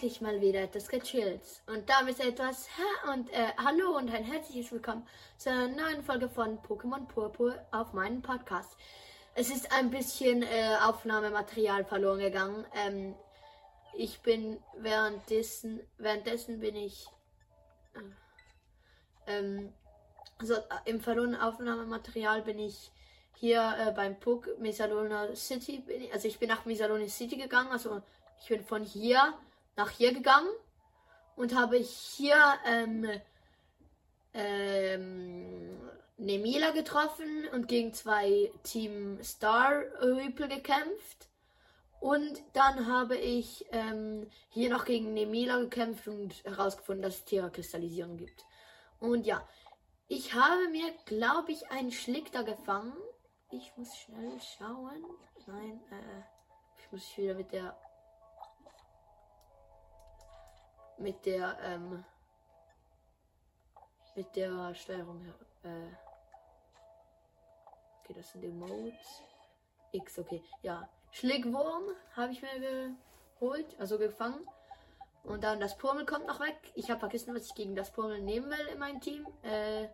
endlich mal wieder etwas gechillt. Und damit etwas ha und äh, hallo und ein herzliches Willkommen zu einer neuen Folge von Pokémon Purpur auf meinem Podcast. Es ist ein bisschen äh, Aufnahmematerial verloren gegangen. Ähm, ich bin währenddessen, währenddessen bin ich äh, ähm, also im verlorenen Aufnahmematerial bin ich hier äh, beim Puck Mesalona City, ich, also ich bin nach Mesalona City gegangen, also ich bin von hier nach hier gegangen und habe hier ähm, ähm, Nemila getroffen und gegen zwei Team Star Rüpel gekämpft. Und dann habe ich ähm, hier noch gegen Nemila gekämpft und herausgefunden, dass es Terra-Kristallisierung gibt. Und ja, ich habe mir, glaube ich, einen Schlick da gefangen. Ich muss schnell schauen. Nein, äh, ich muss wieder mit der mit der ähm, mit der Steuerung äh, okay das sind die Modes. X okay ja. Schlägwurm habe ich mir geholt also gefangen. Und dann das Pummel kommt noch weg. Ich habe vergessen was ich gegen das Pummel nehmen will in meinem Team. Äh,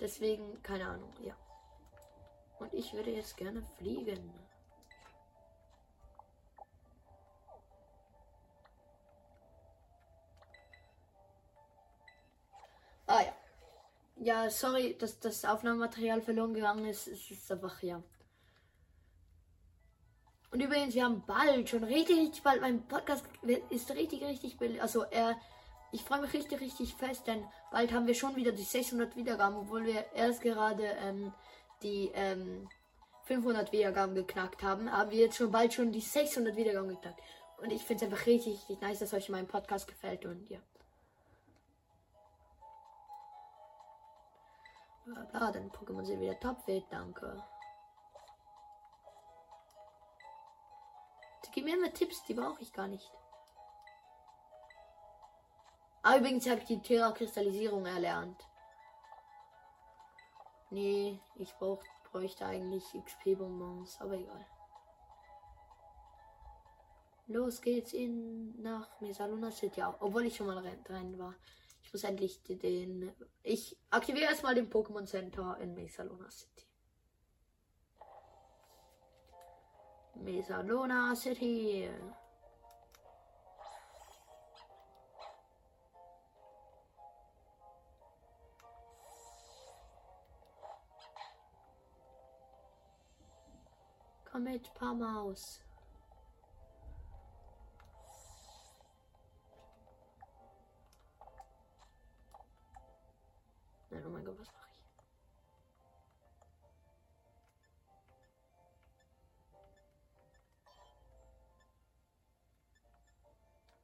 deswegen keine Ahnung ja. Und ich würde jetzt gerne fliegen Ja, sorry, dass das Aufnahmematerial verloren gegangen ist. Es ist einfach, ja. Und übrigens, wir haben bald, schon richtig, richtig bald, mein Podcast ist richtig, richtig, also er, ich freue mich richtig, richtig fest, denn bald haben wir schon wieder die 600 Wiedergaben, obwohl wir erst gerade ähm, die ähm, 500 Wiedergaben geknackt haben, haben wir jetzt schon bald schon die 600 Wiedergaben geknackt. Und ich finde es einfach richtig, richtig nice, dass euch mein Podcast gefällt und ja. Bla bla, deine Pokémon sind wieder topfit, danke. Die geben mir immer Tipps, die brauche ich gar nicht. Ah, übrigens habe ich die Terra-Kristallisierung erlernt. Nee, ich brauch, bräuchte eigentlich XP-Bonbons, aber egal. Los geht's in nach Mesaluna City, obwohl ich schon mal drin war. Ich muss endlich den. Ich aktiviere erstmal den Pokémon Center in Mesalona City. Mesalona City. Komm mit, Pamaus. Gott, was mache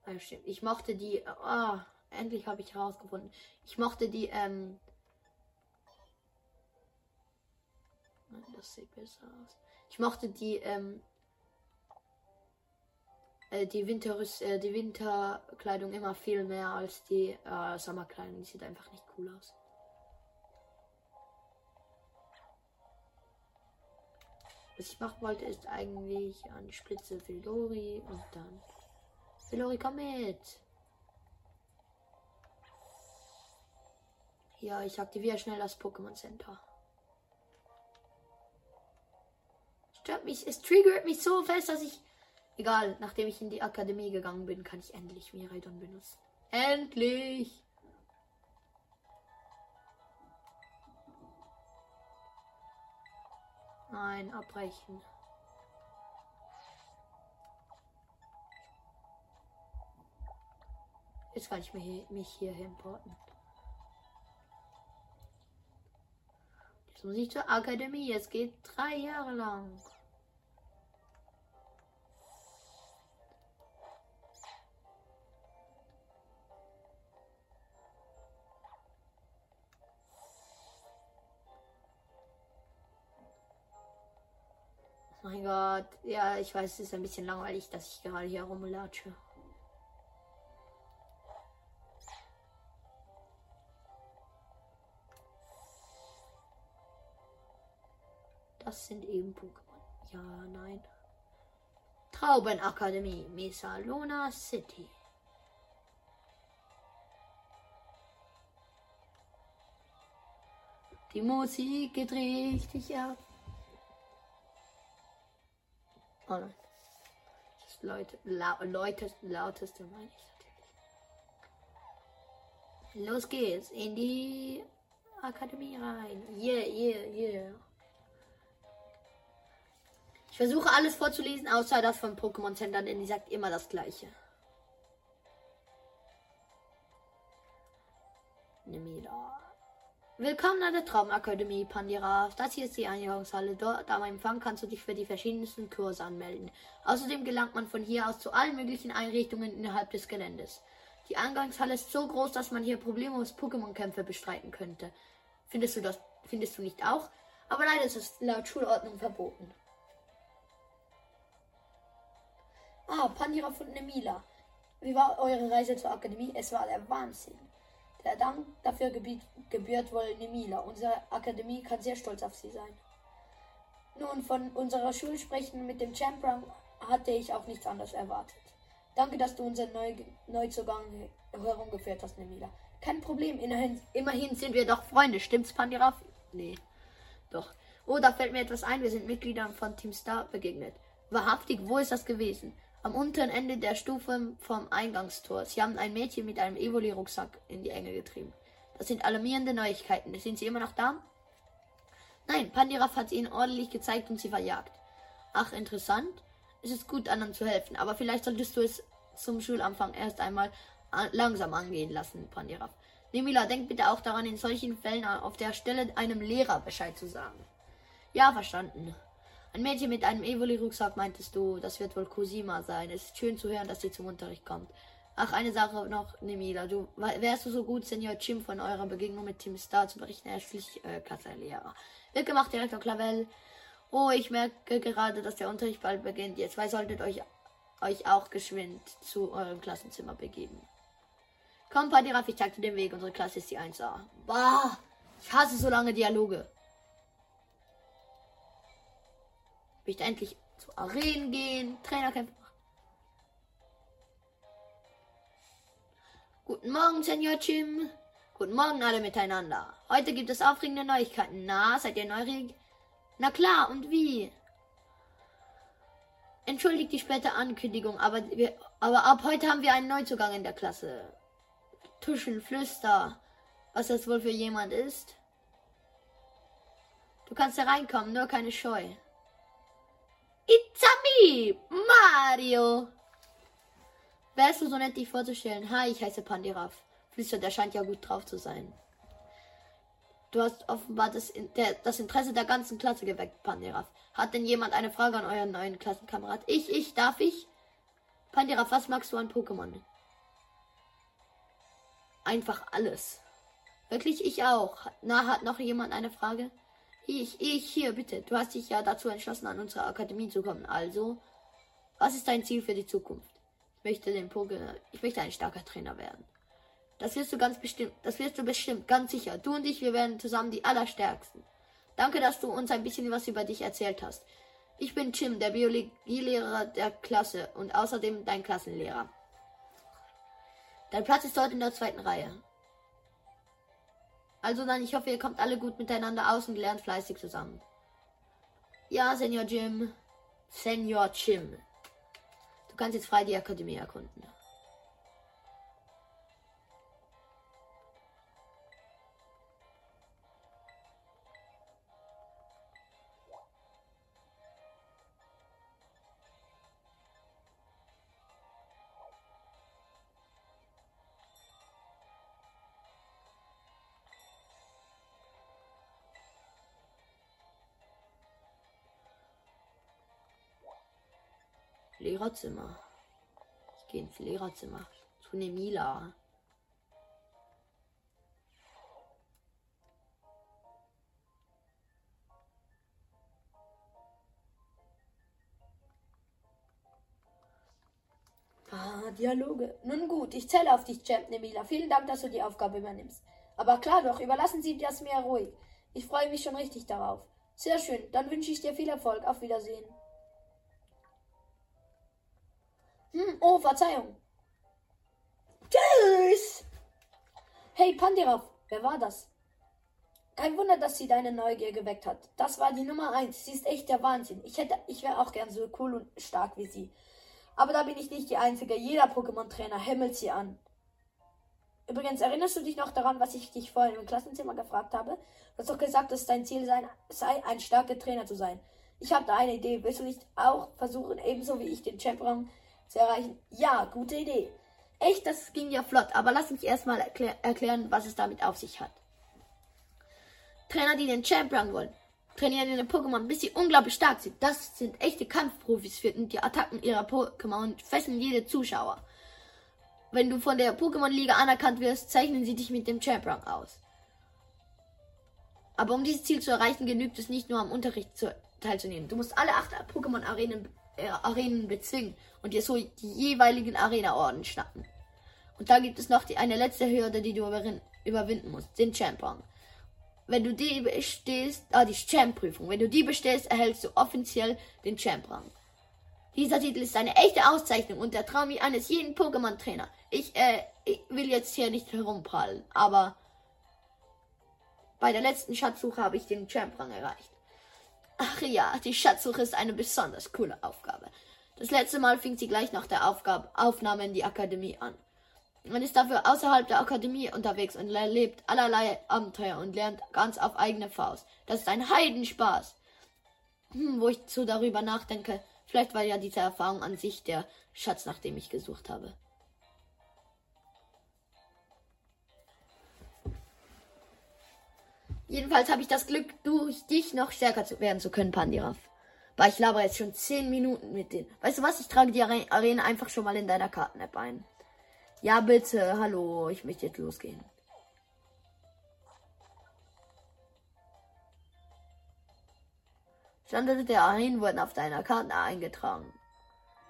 ich? Ah. Ich mochte die. Oh, endlich habe ich herausgefunden. Ich mochte die. Ähm, Nein, das sieht besser aus. Ich mochte die. Ähm, äh, die Winter äh, die Winterkleidung immer viel mehr als die äh, Sommerkleidung. Die sieht einfach nicht cool aus. Was ich machen wollte, ist eigentlich an die Spitze Filori und dann. Filori, komm mit! Ja, ich aktiviere schnell das Pokémon Center. Stört mich, es triggert mich so fest, dass ich. Egal, nachdem ich in die Akademie gegangen bin, kann ich endlich Miraidon benutzen. Endlich! Nein, abbrechen. Jetzt kann ich mich, mich hier importen. Jetzt muss ich zur Akademie. Es geht drei Jahre lang. Mein Gott, ja, ich weiß, es ist ein bisschen langweilig, dass ich gerade hier rumlatsche. Das sind eben Pokémon. Ja, nein. Traubenakademie, Mesa Luna City. Die Musik geht richtig ab. Oh nein. Das Leute, la, lautest, lauteste meine ich natürlich. Los geht's in die Akademie rein. Yeah, yeah, yeah. Ich versuche alles vorzulesen, außer das von Pokémon Center, denn die sagt immer das gleiche. Willkommen an der Traumakademie, Pandira. Das hier ist die Eingangshalle. Dort am Empfang kannst du dich für die verschiedensten Kurse anmelden. Außerdem gelangt man von hier aus zu allen möglichen Einrichtungen innerhalb des Geländes. Die Eingangshalle ist so groß, dass man hier problemlos Pokémon-Kämpfe bestreiten könnte. Findest du das, findest du nicht auch? Aber leider ist es laut Schulordnung verboten. Ah, Pandira von Nemila. Wie war eure Reise zur Akademie? Es war der Wahnsinn. Der Dank dafür gebührt, wohl Nemila. Unsere Akademie kann sehr stolz auf sie sein. Nun, von unserer Schule sprechen mit dem Champion hatte ich auch nichts anderes erwartet. Danke, dass du unseren Neu Neuzugang herumgeführt hast, Nemila. Kein Problem, immerhin, immerhin sind wir doch Freunde. Stimmt's, Pandiraf? Nee, doch. Oh, da fällt mir etwas ein. Wir sind Mitgliedern von Team Star begegnet. Wahrhaftig, wo ist das gewesen? Am unteren Ende der Stufe vom Eingangstor. Sie haben ein Mädchen mit einem Evoli-Rucksack in die Enge getrieben. Das sind alarmierende Neuigkeiten. Sind Sie immer noch da? Nein, Pandiraf hat ihnen ordentlich gezeigt und sie verjagt. Ach, interessant. Es ist gut, anderen zu helfen, aber vielleicht solltest du es zum Schulanfang erst einmal langsam angehen lassen, Pandiraf. Nemila, denk bitte auch daran, in solchen Fällen auf der Stelle einem Lehrer Bescheid zu sagen. Ja, verstanden. Ein Mädchen mit einem Evoli-Rucksack meintest du, das wird wohl Cosima sein. Es ist schön zu hören, dass sie zum Unterricht kommt. Ach, eine Sache noch, Nemila. Du wärst du so gut, Senior Jim, von eurer Begegnung mit Team Star zu berichten. Er ist schließlich äh, Klassenlehrer. Wird gemacht, Direktor Clavel. Oh, ich merke gerade, dass der Unterricht bald beginnt. Ihr zwei solltet euch, euch auch geschwind zu eurem Klassenzimmer begeben. Komm, Padiraf, ich zeig dir den Weg. Unsere Klasse ist die 1A. Bah, ich hasse so lange Dialoge. Möchte endlich zu Arenen gehen, Trainerkämpfe machen. Guten Morgen, Senior Jim. Guten Morgen alle miteinander. Heute gibt es aufregende Neuigkeiten. Na, seid ihr neugierig? Na klar, und wie? Entschuldigt die späte Ankündigung, aber, wir, aber ab heute haben wir einen Neuzugang in der Klasse. Tuschen, Flüster. Was das wohl für jemand ist? Du kannst hereinkommen, nur keine Scheu. It's me, Mario. Wärst du so nett, dich vorzustellen? Hi, ich heiße Pandiraf. Flüstert, der scheint ja gut drauf zu sein. Du hast offenbar das, der, das Interesse der ganzen Klasse geweckt, Pandiraf. Hat denn jemand eine Frage an euren neuen Klassenkamerad? Ich, ich, darf ich? Pandiraf, was magst du an Pokémon? Einfach alles. Wirklich, ich auch. Na, hat noch jemand eine Frage? Ich, ich, hier, bitte. Du hast dich ja dazu entschlossen, an unsere Akademie zu kommen. Also, was ist dein Ziel für die Zukunft? Ich möchte den Poke, ich möchte ein starker Trainer werden. Das wirst du ganz bestimmt, das wirst du bestimmt, ganz sicher. Du und ich, wir werden zusammen die Allerstärksten. Danke, dass du uns ein bisschen was über dich erzählt hast. Ich bin Jim, der Biologielehrer der Klasse und außerdem dein Klassenlehrer. Dein Platz ist dort in der zweiten Reihe. Also dann, ich hoffe, ihr kommt alle gut miteinander aus und lernt fleißig zusammen. Ja, Senior Jim. Senior Jim. Du kannst jetzt frei die Akademie erkunden. Lehrerzimmer. Ich gehe ins Lehrerzimmer. Zu Nemila. Ah, Dialoge. Nun gut, ich zähle auf dich, Champ Nemila. Vielen Dank, dass du die Aufgabe übernimmst. Aber klar doch, überlassen Sie das mir ruhig. Ich freue mich schon richtig darauf. Sehr schön, dann wünsche ich dir viel Erfolg. Auf Wiedersehen. Hm, oh, Verzeihung. Tschüss. Hey, Pandirov, wer war das? Kein Wunder, dass sie deine Neugier geweckt hat. Das war die Nummer eins. Sie ist echt der Wahnsinn. Ich hätte, ich wäre auch gern so cool und stark wie sie. Aber da bin ich nicht die Einzige. Jeder Pokémon-Trainer himmelt sie an. Übrigens, erinnerst du dich noch daran, was ich dich vorhin im Klassenzimmer gefragt habe? Du hast doch gesagt, dass dein Ziel sein, sei, ein starker Trainer zu sein. Ich habe da eine Idee. Willst du nicht auch versuchen, ebenso wie ich den Champion zu erreichen? Ja, gute Idee. Echt, das ging ja flott, aber lass mich erstmal erklär erklären, was es damit auf sich hat. Trainer, die den Champion wollen, trainieren ihre Pokémon, bis sie unglaublich stark sind. Das sind echte Kampfprofis für die Attacken ihrer Pokémon und fesseln jede Zuschauer. Wenn du von der Pokémon-Liga anerkannt wirst, zeichnen sie dich mit dem Champion aus. Aber um dieses Ziel zu erreichen, genügt es nicht nur am Unterricht zu, teilzunehmen. Du musst alle acht Pokémon-Arenen äh, Arenen bezwingen und dir so die jeweiligen Arena-Orden schnappen. Und da gibt es noch die, eine letzte Hürde, die du überwinden musst, den Champion. Wenn du die bestehst, ah, die Champ-Prüfung. Wenn du die bestehst, erhältst du offiziell den Champ-Rang. Dieser Titel ist eine echte Auszeichnung und der Traum eines jeden Pokémon-Trainer. Ich, äh, ich will jetzt hier nicht herumprallen, aber bei der letzten Schatzsuche habe ich den Champ-Rang erreicht. Ach ja, die Schatzsuche ist eine besonders coole Aufgabe. Das letzte Mal fing sie gleich nach der Aufgabe, Aufnahme in die Akademie an. Man ist dafür außerhalb der Akademie unterwegs und erlebt allerlei Abenteuer und lernt ganz auf eigene Faust. Das ist ein Heidenspaß. Hm, wo ich so darüber nachdenke, vielleicht war ja diese Erfahrung an sich der Schatz, nach dem ich gesucht habe. Jedenfalls habe ich das Glück, durch dich noch stärker zu werden zu können, Pandiraf. Weil ich laber jetzt schon 10 Minuten mit denen. Weißt du was? Ich trage die Arena einfach schon mal in deiner Karten-App ein. Ja, bitte. Hallo. Ich möchte jetzt losgehen. Standorte der Arenen wurden auf deiner Karte eingetragen.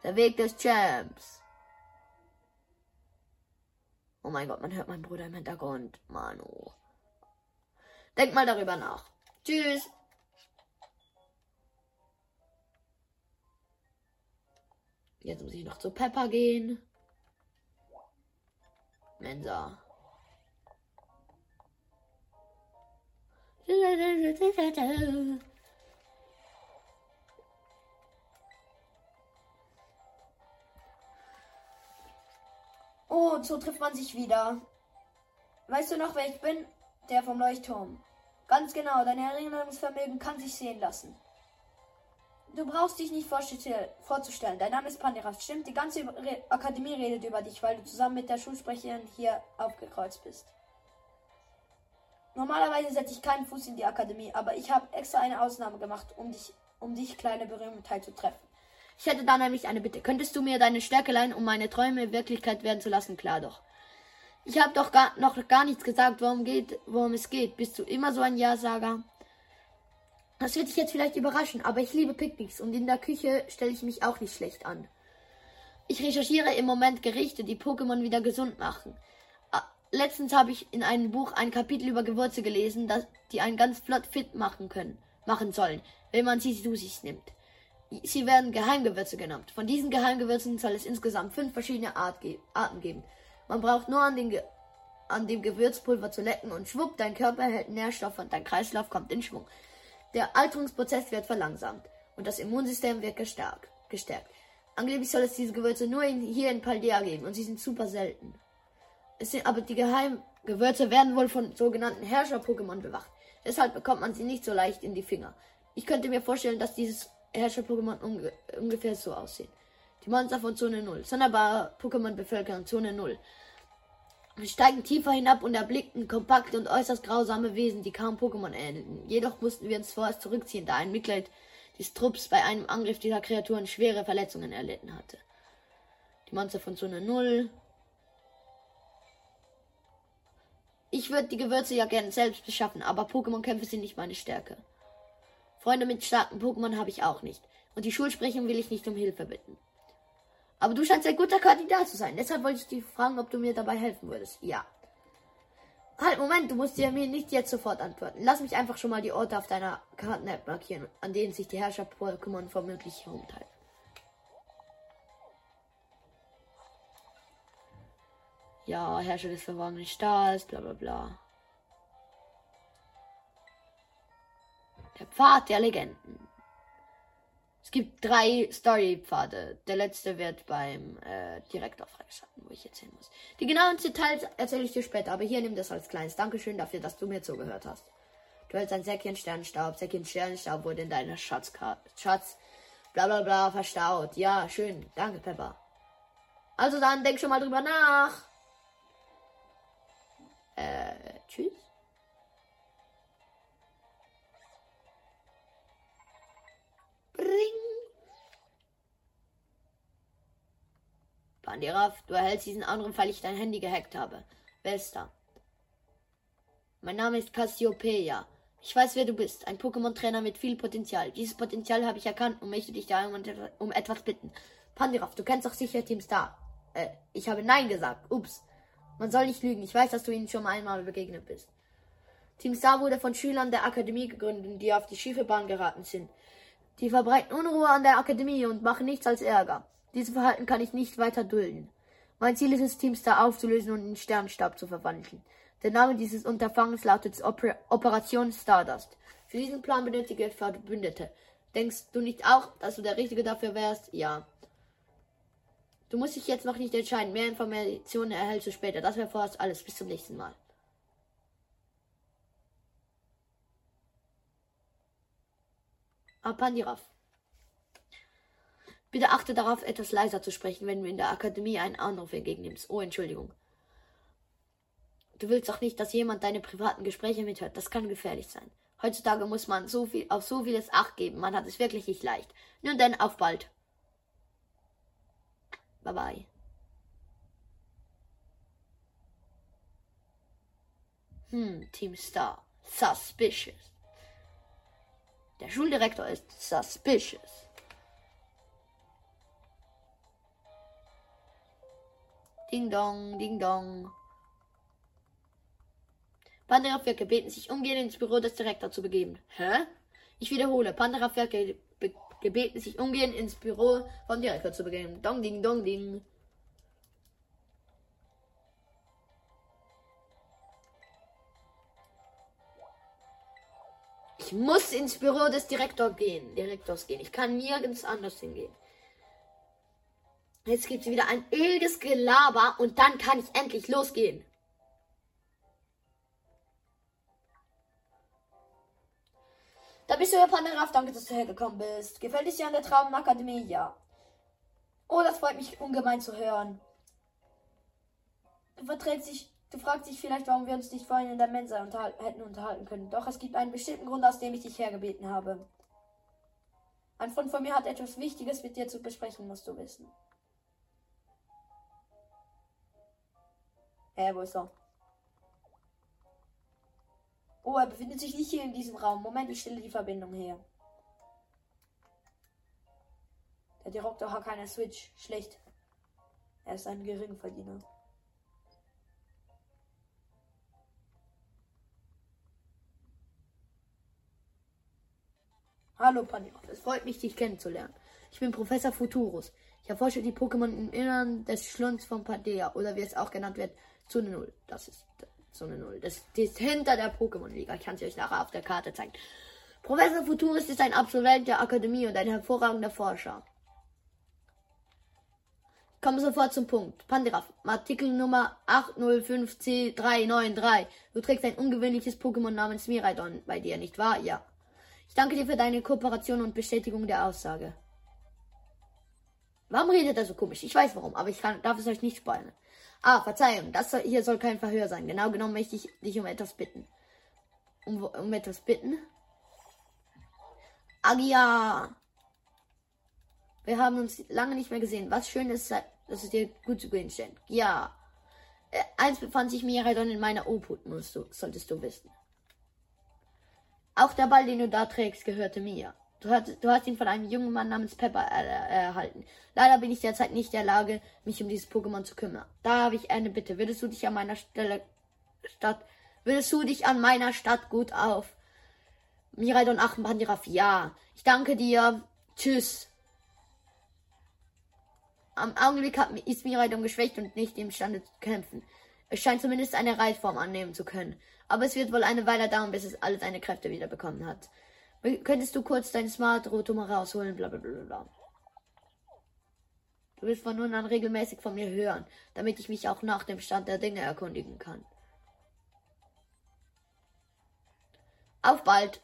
Der Weg des Champs. Oh mein Gott, man hört meinen Bruder im Hintergrund. Manu. Denk mal darüber nach. Tschüss. Jetzt muss ich noch zu Pepper gehen. Mensa. Oh, so trifft man sich wieder. Weißt du noch, wer ich bin? Der vom Leuchtturm. Ganz genau, dein Erinnerungsvermögen kann sich sehen lassen. Du brauchst dich nicht vorzustellen. Dein Name ist Panderas. Stimmt, die ganze Akademie redet über dich, weil du zusammen mit der Schulsprecherin hier aufgekreuzt bist. Normalerweise setze ich keinen Fuß in die Akademie, aber ich habe extra eine Ausnahme gemacht, um dich, um dich, kleine Berühmtheit, zu treffen. Ich hätte da nämlich eine Bitte. Könntest du mir deine Stärke leihen, um meine Träume Wirklichkeit werden zu lassen? Klar doch. Ich habe doch gar, noch gar nichts gesagt, worum, geht, worum es geht. Bist du immer so ein Ja-Sager? Das wird dich jetzt vielleicht überraschen, aber ich liebe Picknicks und in der Küche stelle ich mich auch nicht schlecht an. Ich recherchiere im Moment Gerichte, die Pokémon wieder gesund machen. Ah, letztens habe ich in einem Buch ein Kapitel über Gewürze gelesen, dass die einen ganz flott fit machen können, machen sollen, wenn man sie zu sich nimmt. Sie werden Geheimgewürze genannt. Von diesen Geheimgewürzen soll es insgesamt fünf verschiedene Art ge Arten geben. Man braucht nur an, Ge an dem Gewürzpulver zu lecken und schwupp, dein Körper erhält Nährstoffe und dein Kreislauf kommt in Schwung. Der Alterungsprozess wird verlangsamt und das Immunsystem wird gestärkt. gestärkt. Angeblich soll es diese Gewürze nur in, hier in Paldea geben und sie sind super selten. Es sind aber die Geheimgewürze werden wohl von sogenannten Herrscher-Pokémon bewacht. Deshalb bekommt man sie nicht so leicht in die Finger. Ich könnte mir vorstellen, dass dieses Herrscher-Pokémon unge ungefähr so aussehen. Die Monster von Zone 0. Sonderbare Pokémon bevölkern Zone 0. Wir steigen tiefer hinab und erblickten kompakte und äußerst grausame Wesen, die kaum Pokémon ähnelten. Jedoch mussten wir uns vorerst zurückziehen, da ein Mitglied des Trupps bei einem Angriff dieser Kreaturen schwere Verletzungen erlitten hatte. Die Monster von Zone 0. Ich würde die Gewürze ja gerne selbst beschaffen, aber Pokémon-Kämpfe sind nicht meine Stärke. Freunde mit starken Pokémon habe ich auch nicht. Und die Schulsprechung will ich nicht um Hilfe bitten. Aber du scheinst ein guter Kandidat zu sein. Deshalb wollte ich dich fragen, ob du mir dabei helfen würdest. Ja. Halt, Moment, du musst dir mir nicht jetzt sofort antworten. Lass mich einfach schon mal die Orte auf deiner Karten-App markieren, an denen sich die Herrscher-Pokémon vermutlich herumtreiben. Ja, Herrscher des verborgenen Stahls, bla bla bla. Der Pfad der Legenden. Es gibt drei Story-Pfade. Der letzte wird beim äh, Direktor freigeschalten, wo ich jetzt hin muss. Die genauen Details erzähle ich dir später, aber hier nimm das als kleines Dankeschön dafür, dass du mir zugehört hast. Du hältst ein Säckchen Sternstaub. Säckchen Sternstaub wurde in deiner Schatzkarte. Schatz. Bla bla bla verstaut. Ja, schön. Danke, Pepper. Also dann denk schon mal drüber nach. Äh, tschüss. Bring. Bandiraf, du erhältst diesen Anruf, weil ich dein Handy gehackt habe. Da? Mein Name ist Cassiopeia. Ich weiß, wer du bist. Ein Pokémon-Trainer mit viel Potenzial. Dieses Potenzial habe ich erkannt und möchte dich da um etwas bitten. Pandiraf, du kennst doch sicher Team Star. Äh, ich habe Nein gesagt. Ups. Man soll nicht lügen. Ich weiß, dass du ihnen schon einmal begegnet bist. Team Star wurde von Schülern der Akademie gegründet, die auf die schiefe Bahn geraten sind. Die verbreiten Unruhe an der Akademie und machen nichts als Ärger. Dieses Verhalten kann ich nicht weiter dulden. Mein Ziel ist es, Team Star aufzulösen und in Sternstab zu verwandeln. Der Name dieses Unterfangens lautet Oper Operation Stardust. Für diesen Plan benötige ich Verbündete. Denkst du nicht auch, dass du der Richtige dafür wärst? Ja. Du musst dich jetzt noch nicht entscheiden. Mehr Informationen erhältst du später. Das wäre vorerst alles. Bis zum nächsten Mal. Apandiraf. Bitte achte darauf, etwas leiser zu sprechen, wenn du in der Akademie einen Anruf entgegennimmst. Oh, Entschuldigung. Du willst doch nicht, dass jemand deine privaten Gespräche mithört. Das kann gefährlich sein. Heutzutage muss man so viel, auf so vieles Acht geben. Man hat es wirklich nicht leicht. Nun denn, auf bald. Bye bye. Hm, Team Star. Suspicious. Der Schuldirektor ist suspicious. Ding dong, ding dong. Pandaraf wird gebeten, sich umgehend ins Büro des Direktors zu begeben. Hä? Ich wiederhole, Pandaraf wird ge gebeten, sich umgehend ins Büro vom Direktor zu begeben. Dong ding dong ding. Ich muss ins Büro des Direktors gehen, Direktors gehen. Ich kann nirgends anders hingehen. Jetzt gibt es wieder ein öliges Gelaber und dann kann ich endlich losgehen. Da bist du ja Panaraf, danke, dass du hergekommen bist. Gefällt es dir an der Traubenakademie? Ja. Oh, das freut mich ungemein zu hören. Du verträgst dich, du fragst dich vielleicht, warum wir uns nicht vorhin in der Mensa unterhal hätten unterhalten können. Doch es gibt einen bestimmten Grund, aus dem ich dich hergebeten habe. Ein Freund von mir hat etwas Wichtiges mit dir zu besprechen, musst du wissen. Äh, wo ist er? Oh, er befindet sich nicht hier in diesem Raum. Moment, ich stelle die Verbindung her. Der Direktor hat keine Switch. Schlecht. Er ist ein Geringverdiener. Hallo Panio, es freut mich, dich kennenzulernen. Ich bin Professor Futurus. Ich erforsche die Pokémon im Innern des Schlunds von Padea oder wie es auch genannt wird, Zone 0. Das ist eine Null. Das, das ist hinter der Pokémon-Liga. Ich kann es euch nachher auf der Karte zeigen. Professor Futurist ist ein Absolvent der Akademie und ein hervorragender Forscher. Kommen sofort zum Punkt. Pandiraf, Artikel Nummer 805C393. Du trägst ein ungewöhnliches Pokémon namens Miraidon bei dir, nicht wahr? Ja. Ich danke dir für deine Kooperation und Bestätigung der Aussage. Warum redet er so komisch? Ich weiß warum, aber ich kann, darf es euch nicht spoilern. Ah, Verzeihung, das soll, hier soll kein Verhör sein. Genau genommen möchte ich dich um etwas bitten. Um, um etwas bitten? Agia! Wir haben uns lange nicht mehr gesehen. Was schön ist, dass es dir gut zu gehen steht. Ja. Äh, eins befand sich mir halt in meiner Obhut, musst du, solltest du wissen. Auch der Ball, den du da trägst, gehörte mir. Du hast, du hast ihn von einem jungen Mann namens Pepper er, erhalten. Leider bin ich derzeit nicht in der Lage, mich um dieses Pokémon zu kümmern. Da habe ich eine Bitte. Würdest du dich an meiner Stelle Stadt, würdest du dich an meiner Stadt gut auf? Miraidon Achenbandiraf, ja. Ich danke dir. Tschüss. Am Augenblick hat, ist Miraidon geschwächt und nicht imstande zu kämpfen. Es scheint zumindest eine Reitform annehmen zu können. Aber es wird wohl eine Weile dauern, bis es alle seine Kräfte wieder bekommen hat. Könntest du kurz dein Smart Roto mal rausholen? Bla bla bla bla. Du willst von nun an regelmäßig von mir hören, damit ich mich auch nach dem Stand der Dinge erkundigen kann. Auf bald!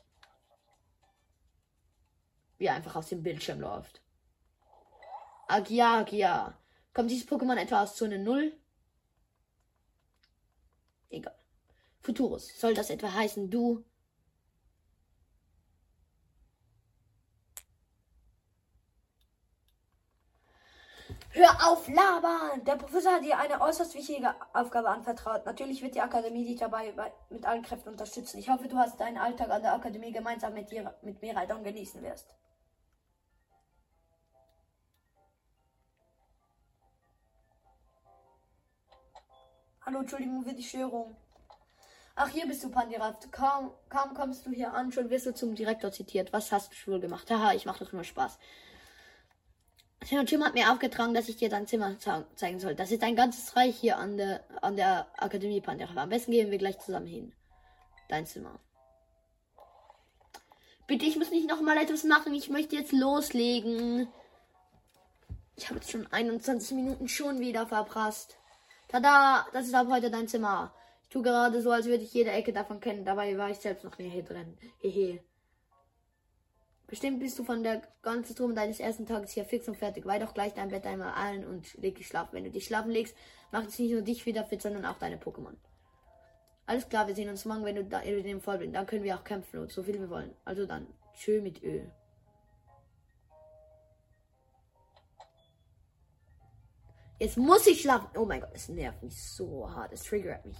Wie er einfach aus dem Bildschirm läuft. Agia, Agia. Kommt dieses Pokémon etwa aus Zone 0? Egal. Futurus. Soll das etwa heißen, du Hör auf, labern! Der Professor hat dir eine äußerst wichtige Aufgabe anvertraut. Natürlich wird die Akademie dich dabei mit allen Kräften unterstützen. Ich hoffe, du hast deinen Alltag an der Akademie gemeinsam mit, dir, mit Miraidon genießen wirst. Hallo, Entschuldigung für die Störung. Ach, hier bist du, Pandiraft. Kaum, kaum kommst du hier an, schon wirst du zum Direktor zitiert. Was hast du wohl gemacht? Haha, ich mache doch nur Spaß. Tim Tim hat mir aufgetragen, dass ich dir dein Zimmer zeigen soll. Das ist ein ganzes Reich hier an der, an der Akademie Pantera. Am besten gehen wir gleich zusammen hin. Dein Zimmer. Bitte, ich muss nicht noch mal etwas machen. Ich möchte jetzt loslegen. Ich habe jetzt schon 21 Minuten schon wieder verprasst. Tada, das ist ab heute dein Zimmer. Tue gerade so, als würde ich jede Ecke davon kennen. Dabei war ich selbst noch nie hier drin. Hehe. Bestimmt bist du von der ganzen Turm deines ersten Tages hier fix und fertig. Weih doch gleich dein Bett einmal ein und leg dich schlafen. Wenn du dich schlafen legst, macht es nicht nur dich wieder fit, sondern auch deine Pokémon. Alles klar, wir sehen uns morgen, wenn du da in dem voll bist. Dann können wir auch kämpfen und so viel wir wollen. Also dann, tschö mit Ö. Jetzt muss ich schlafen. Oh mein Gott, es nervt mich so hart. Es triggert mich.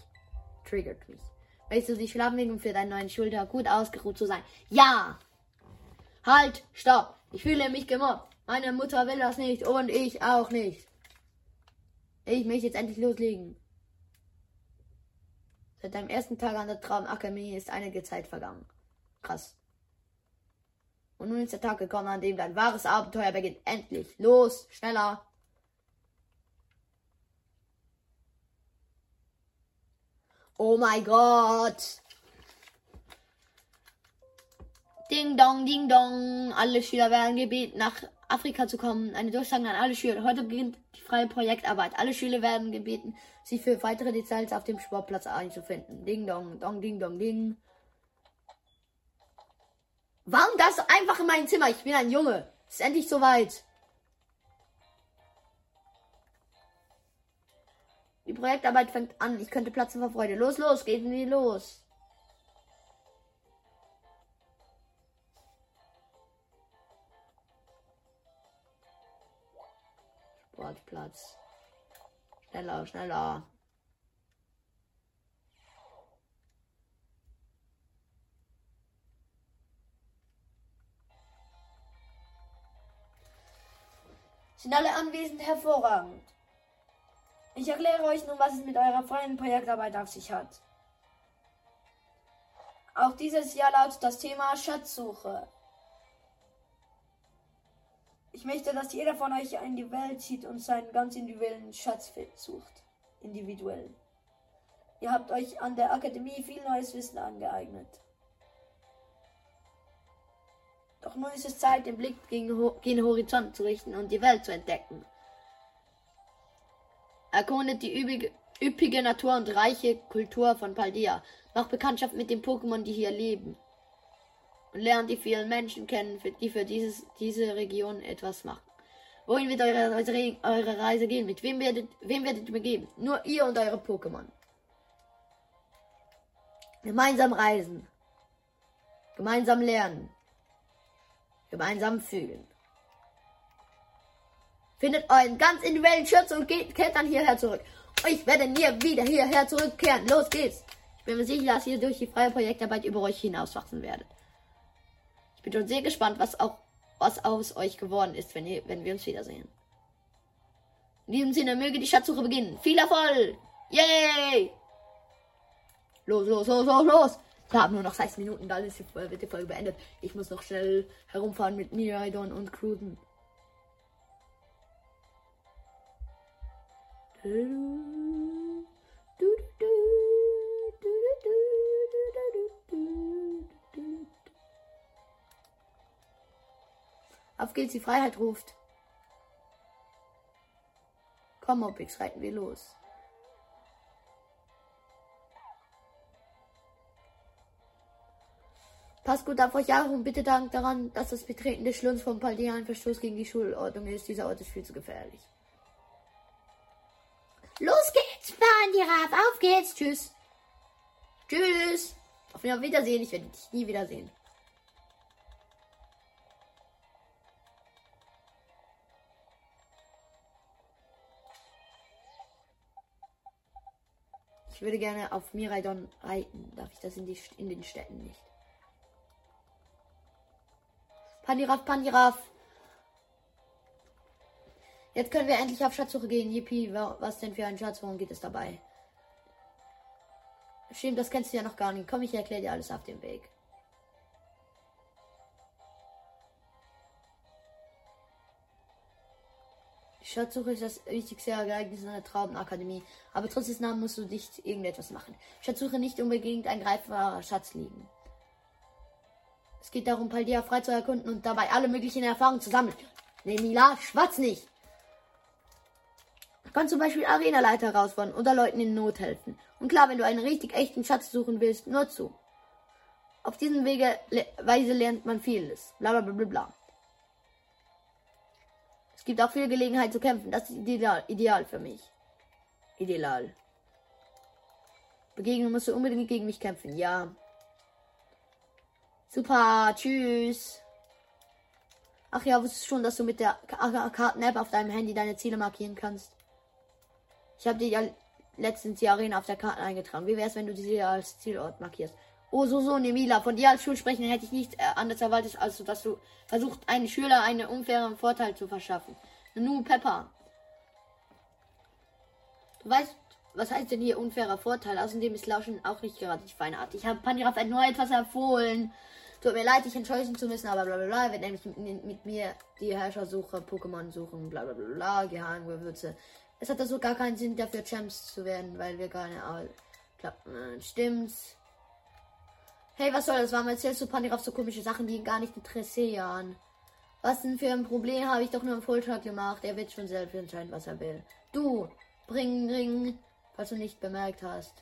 Triggert mich. Weißt du legen, um für deinen neuen Schulter gut ausgeruht zu sein? Ja! Halt, stopp. Ich fühle mich gemobbt. Meine Mutter will das nicht und ich auch nicht. Ich möchte jetzt endlich loslegen. Seit deinem ersten Tag an der Traumakademie ist einige Zeit vergangen. Krass. Und nun ist der Tag gekommen, an dem dein wahres Abenteuer beginnt. Endlich. Los, schneller. Oh mein Gott. Ding dong, ding dong. Alle Schüler werden gebeten, nach Afrika zu kommen. Eine Durchsage an alle Schüler. Heute beginnt die freie Projektarbeit. Alle Schüler werden gebeten, sich für weitere Details auf dem Sportplatz einzufinden. Ding dong, dong, ding dong, ding. Warum das einfach in mein Zimmer? Ich bin ein Junge. Ist endlich soweit. Die Projektarbeit fängt an. Ich könnte platzen vor Freude. Los, los, geht nie los. Sportplatz. Schneller, schneller. Sind alle anwesend hervorragend. Ich erkläre euch nun, was es mit eurer freien Projektarbeit auf sich hat. Auch dieses Jahr lautet das Thema Schatzsuche. Ich möchte, dass jeder von euch in die Welt zieht und seinen ganz individuellen Schatz sucht. Individuell. Ihr habt euch an der Akademie viel neues Wissen angeeignet. Doch nun ist es Zeit, den Blick gegen, den Horizont zu richten und die Welt zu entdecken. Erkundet die üppige, üppige Natur und reiche Kultur von Paldea. Macht Bekanntschaft mit den Pokémon, die hier leben und lernt die vielen Menschen kennen, die für dieses, diese Region etwas machen. Wohin wird eure Reise, eure Reise gehen? Mit wem werdet, wem werdet ihr begeben? Nur ihr und eure Pokémon. Gemeinsam reisen. Gemeinsam lernen. Gemeinsam fühlen. Findet euren ganz individuellen Schutz und geht, kehrt dann hierher zurück. Ich werde nie wieder hierher zurückkehren. Los geht's. Ich bin mir sicher, dass ihr durch die freie Projektarbeit über euch hinauswachsen werdet. Ich bin schon sehr gespannt, was auch was aus euch geworden ist, wenn, ihr, wenn wir uns wiedersehen. In diesem Sinne möge die Schatzsuche beginnen. Viel Erfolg! Yay! Los, los, los, los, los! Wir haben nur noch 6 Minuten, dann ist die, wird die Folge beendet. Ich muss noch schnell herumfahren mit Miraidon und cruisen. Auf geht's, die Freiheit ruft. Komm, Opix, reiten wir los. Passt gut auf euch auf und bitte dankt daran, dass das Betreten des Schlunds von Paldea ein Verstoß gegen die Schulordnung ist. Dieser Ort ist viel zu gefährlich. Pandiraf, auf geht's, tschüss. Tschüss. Auf Wiedersehen, ich werde dich nie wiedersehen. Ich würde gerne auf Miraidon reiten. Darf ich das in, die, in den Städten nicht? Pandiraf, Pandiraf. Jetzt können wir endlich auf Schatzsuche gehen. Yippie, was denn für ein Schatz? Worum geht es dabei? Stimmt, das kennst du ja noch gar nicht. Komm, ich erkläre dir alles auf dem Weg. Schatzsuche ist das wichtigste Ereignis in der Traubenakademie. Aber trotz des Namens musst du nicht irgendetwas machen. Schatzsuche nicht unbedingt ein greifbarer Schatz liegen. Es geht darum, Paldea frei zu erkunden und dabei alle möglichen Erfahrungen zu sammeln. Nee, Mila, schwatz nicht! Kann zum Beispiel Arenaleiter herausfordern oder Leuten in Not helfen. Und klar, wenn du einen richtig echten Schatz suchen willst, nur zu. Auf diesem Wege, Weise lernt man vieles. Bla bla bla bla. Es gibt auch viel Gelegenheit zu kämpfen. Das ist ideal, ideal für mich. Ideal. Begegnung musst du unbedingt gegen mich kämpfen. Ja. Super. Tschüss. Ach ja, wusstest du schon, dass du mit der Karten-App auf deinem Handy deine Ziele markieren kannst? Ich habe dir ja letztens die Arena auf der Karte eingetragen. Wie wäre es, wenn du sie als Zielort markierst? Oh, so, so, Nemila. Von dir als Schulsprecher hätte ich nicht äh, anders erwartet, als dass du versucht, einen Schüler einen unfairen Vorteil zu verschaffen. Nu, Pepper. Du weißt, was heißt denn hier unfairer Vorteil? Außerdem ist Lauschen auch nicht gerade die feine Art. Ich habe Paniraf erneut etwas empfohlen. Tut mir leid, dich enttäuschen zu müssen, aber bla bla bla. Wird nämlich mit, mit mir die Herrschersuche, Pokémon suchen, bla bla bla bla, Geheimgewürze es hat also gar keinen Sinn dafür Champs zu werden, weil wir keine Ahnung. Stimmt's. Hey, was soll das? Warum erzählst du Pandiraf so komische Sachen, die ihn gar nicht interessieren? Was denn für ein Problem habe ich doch nur im Fullshot gemacht. Er wird schon selbst entscheiden, was er will. Du, bring, bring, falls du nicht bemerkt hast.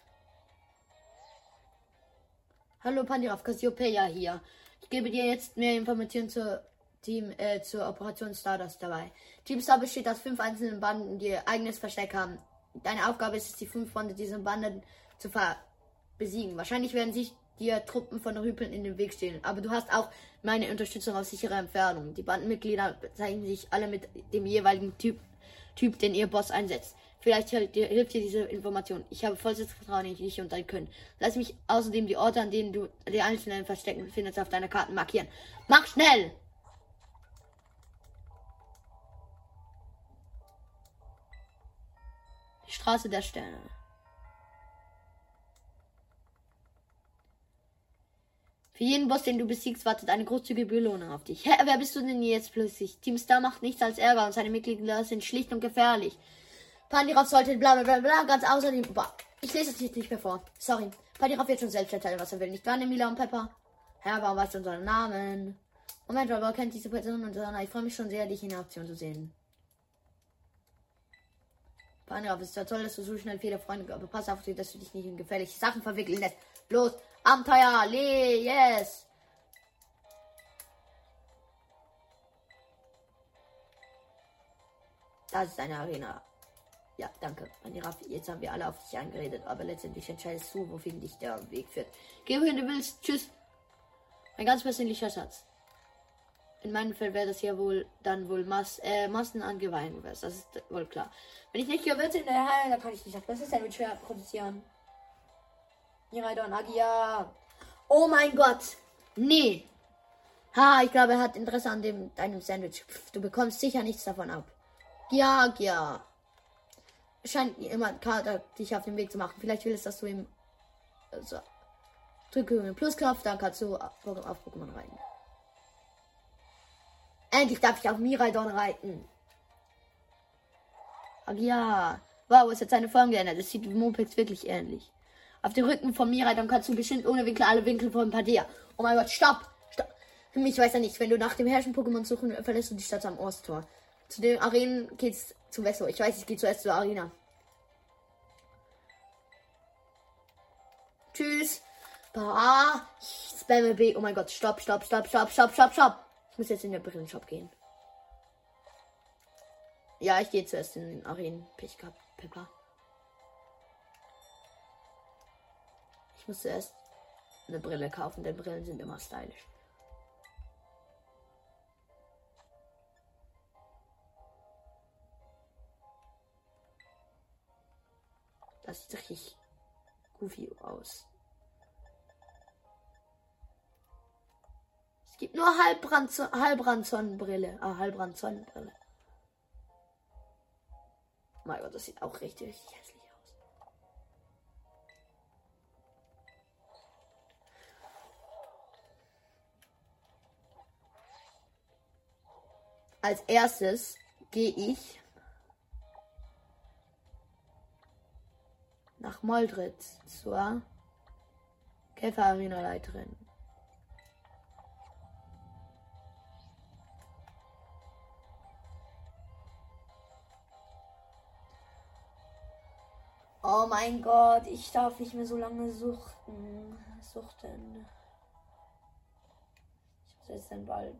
Hallo Pandiraf, Cassiopeia hier. Ich gebe dir jetzt mehr Informationen zur Team äh, zur Operation Stardust dabei. Team Star besteht aus fünf einzelnen Banden, die ihr eigenes Versteck haben. Deine Aufgabe ist es, die fünf Freunde dieser Banden zu besiegen. Wahrscheinlich werden sich dir Truppen von Rüpeln in den Weg stehen, aber du hast auch meine Unterstützung aus sicherer Entfernung. Die Bandenmitglieder zeigen sich alle mit dem jeweiligen Typ, typ den ihr Boss einsetzt. Vielleicht hilft dir, hilft dir diese Information. Ich habe vollstes Vertrauen in dich und dein Können. Lass mich außerdem die Orte, an denen du die einzelnen Verstecken findest, auf deiner Karte markieren. Mach schnell! Die Straße der Sterne. Für jeden Boss, den du besiegst, wartet eine großzügige Belohnung auf dich. Hä, wer bist du denn jetzt plötzlich? Team Star macht nichts als Ärger und seine Mitglieder sind schlicht und gefährlich. Pandirov sollte bla bla bla ganz außerdem. Boah, ich lese es jetzt nicht mehr vor. Sorry. Pandirov wird schon selbst erzählen, was er will. Nicht wahr, Mila und Pepper? Herr, warum weißt du unseren Namen? Moment, Robert kennt diese Person und ich freue mich schon sehr, dich in Aktion zu sehen. Panera, ist ja toll, dass du so schnell viele Freunde, aber pass auf, dass du dich nicht in gefährliche Sachen verwickeln lässt. Los, Abenteuer, le, yes! Das ist eine Arena. Ja, danke. Panera, jetzt haben wir alle auf dich eingeredet, aber letztendlich entscheidest du, wohin dich der Weg führt. Geh wohin du willst. Tschüss. Ein ganz persönlicher Satz. In meinem Fall wäre das ja wohl dann wohl Mas äh, Massen an Das ist wohl klar. Wenn ich nicht Gewürze in der Halle, dann kann ich nicht das beste Sandwich produzieren. Niraidon Agia. Oh mein Gott. Nee. Ha, ich glaube, er hat Interesse an dem deinem Sandwich. Pff, du bekommst sicher nichts davon ab. Ja, ja. Scheint immer Kater dich auf den Weg zu machen. Vielleicht will es, dass du ihm. Also, drücke Pluskraft, dann kannst du auf Pokémon reiten. Endlich darf ich auf Miraidon reiten. Ach ja. Wow, es hat seine Form geändert. Es sieht Mopex wirklich ähnlich. Auf dem Rücken von Miraidon kannst du bestimmt ohne Winkel alle Winkel von Padea. Oh mein Gott, stopp! Stopp! Ich weiß ja nicht, wenn du nach dem Herrschen-Pokémon suchen, verlässt du die Stadt am Osttor. Zu den Arenen geht's zum Westtor. Ich weiß, ich gehe zuerst zur Arena. Tschüss. Bah, ich spamme B. Oh mein Gott, stopp, stopp, stopp, stopp, stopp, stopp, stopp. Ich muss jetzt in den Brillenshop gehen. Ja, ich gehe zuerst in den Arenen. Pech gehabt, Pepper. Ich muss zuerst eine Brille kaufen, denn Brillen sind immer stylisch. Das sieht richtig goofy aus. Gibt nur Halbrand, Sonnenbrille. Ah, Halbrand Sonnenbrille. Mein Gott, das sieht auch richtig, richtig hässlich aus. Als erstes gehe ich nach Moldritz zur Käfer-Arena-Leiterin. Oh mein Gott, ich darf nicht mehr so lange suchten. Suchten. Ich muss jetzt dann bald.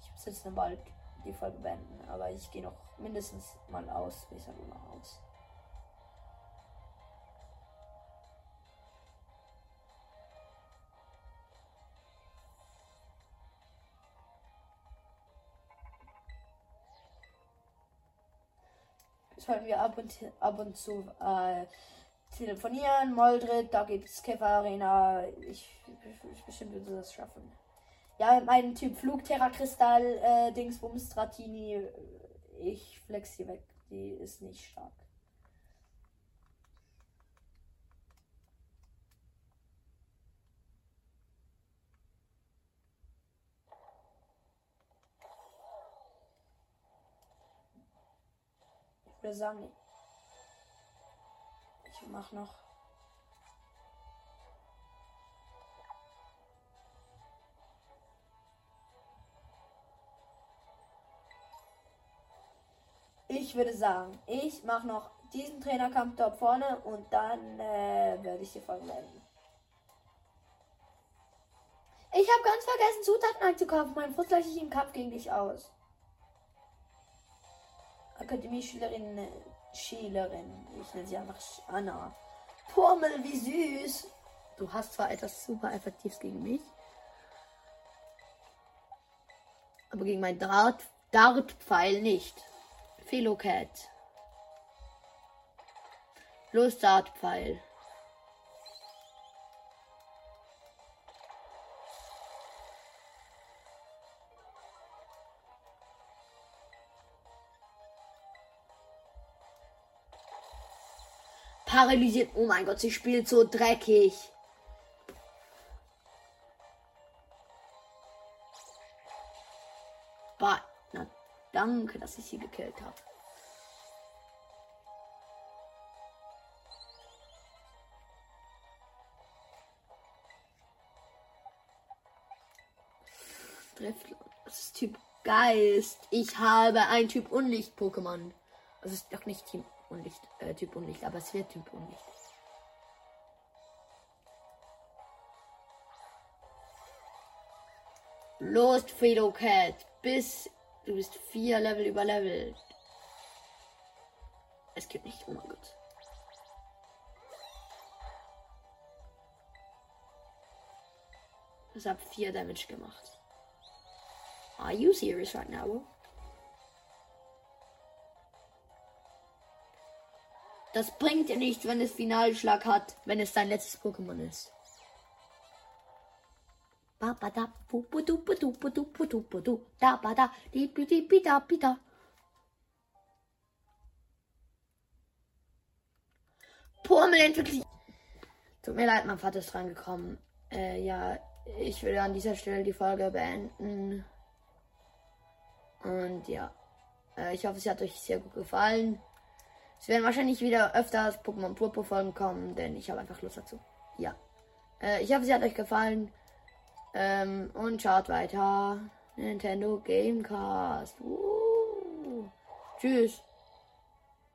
Ich muss jetzt dann bald die Folge beenden. Aber ich gehe noch mindestens mal aus. Ich sage immer aus. Sollten wir ab und, ab und zu äh, telefonieren. Moldrit, da gibt es Käfer Arena. Ich, ich, bestimmt würde das schaffen. Ja, mein Typ Flugterra Kristall, äh, Dingsbums Stratini. Ich flex die weg. Die ist nicht stark. Würde sagen, ich mach noch. Ich würde sagen, ich mache noch diesen Trainerkampf dort vorne und dann äh, werde ich die Folge beenden. Ich habe ganz vergessen, Zutaten einzukaufen. Mein Frust gleiche ich im Kampf gegen dich aus. Akademie-Schülerin, äh, Schülerin. Ich nenne sie einfach Anna. Pummel, wie süß. Du hast zwar etwas super Effektives gegen mich. Aber gegen mein Dart, Dartpfeil nicht. Philocat. Los, Dartpfeil. Paralysiert. Oh mein Gott, sie spielt so dreckig. Bah, na danke, dass ich sie gekillt habe. Das ist Typ Geist. Ich habe ein Typ Unlicht-Pokémon. Das ist doch nicht Team Unlicht, äh, Typ Unlicht, aber es wird Typ Unlicht. Los, Fredo Cat, bis du bist vier Level über Level. Es geht nicht, oh mein Gott. Das hat vier Damage gemacht. Are you serious right now? Das bringt dir nichts, wenn es Finalschlag hat, wenn es dein letztes Pokémon ist. Pummel entwickelt. Tut mir leid, mein Vater ist reingekommen. Äh, ja, ich würde an dieser Stelle die Folge beenden. Und ja, äh, ich hoffe, es hat euch sehr gut gefallen. Es werden wahrscheinlich wieder öfters Pokémon Purpur Folgen kommen, denn ich habe einfach Lust dazu. Ja. Äh, ich hoffe, sie hat euch gefallen. Ähm, und schaut weiter. Nintendo Gamecast. Uh. Tschüss.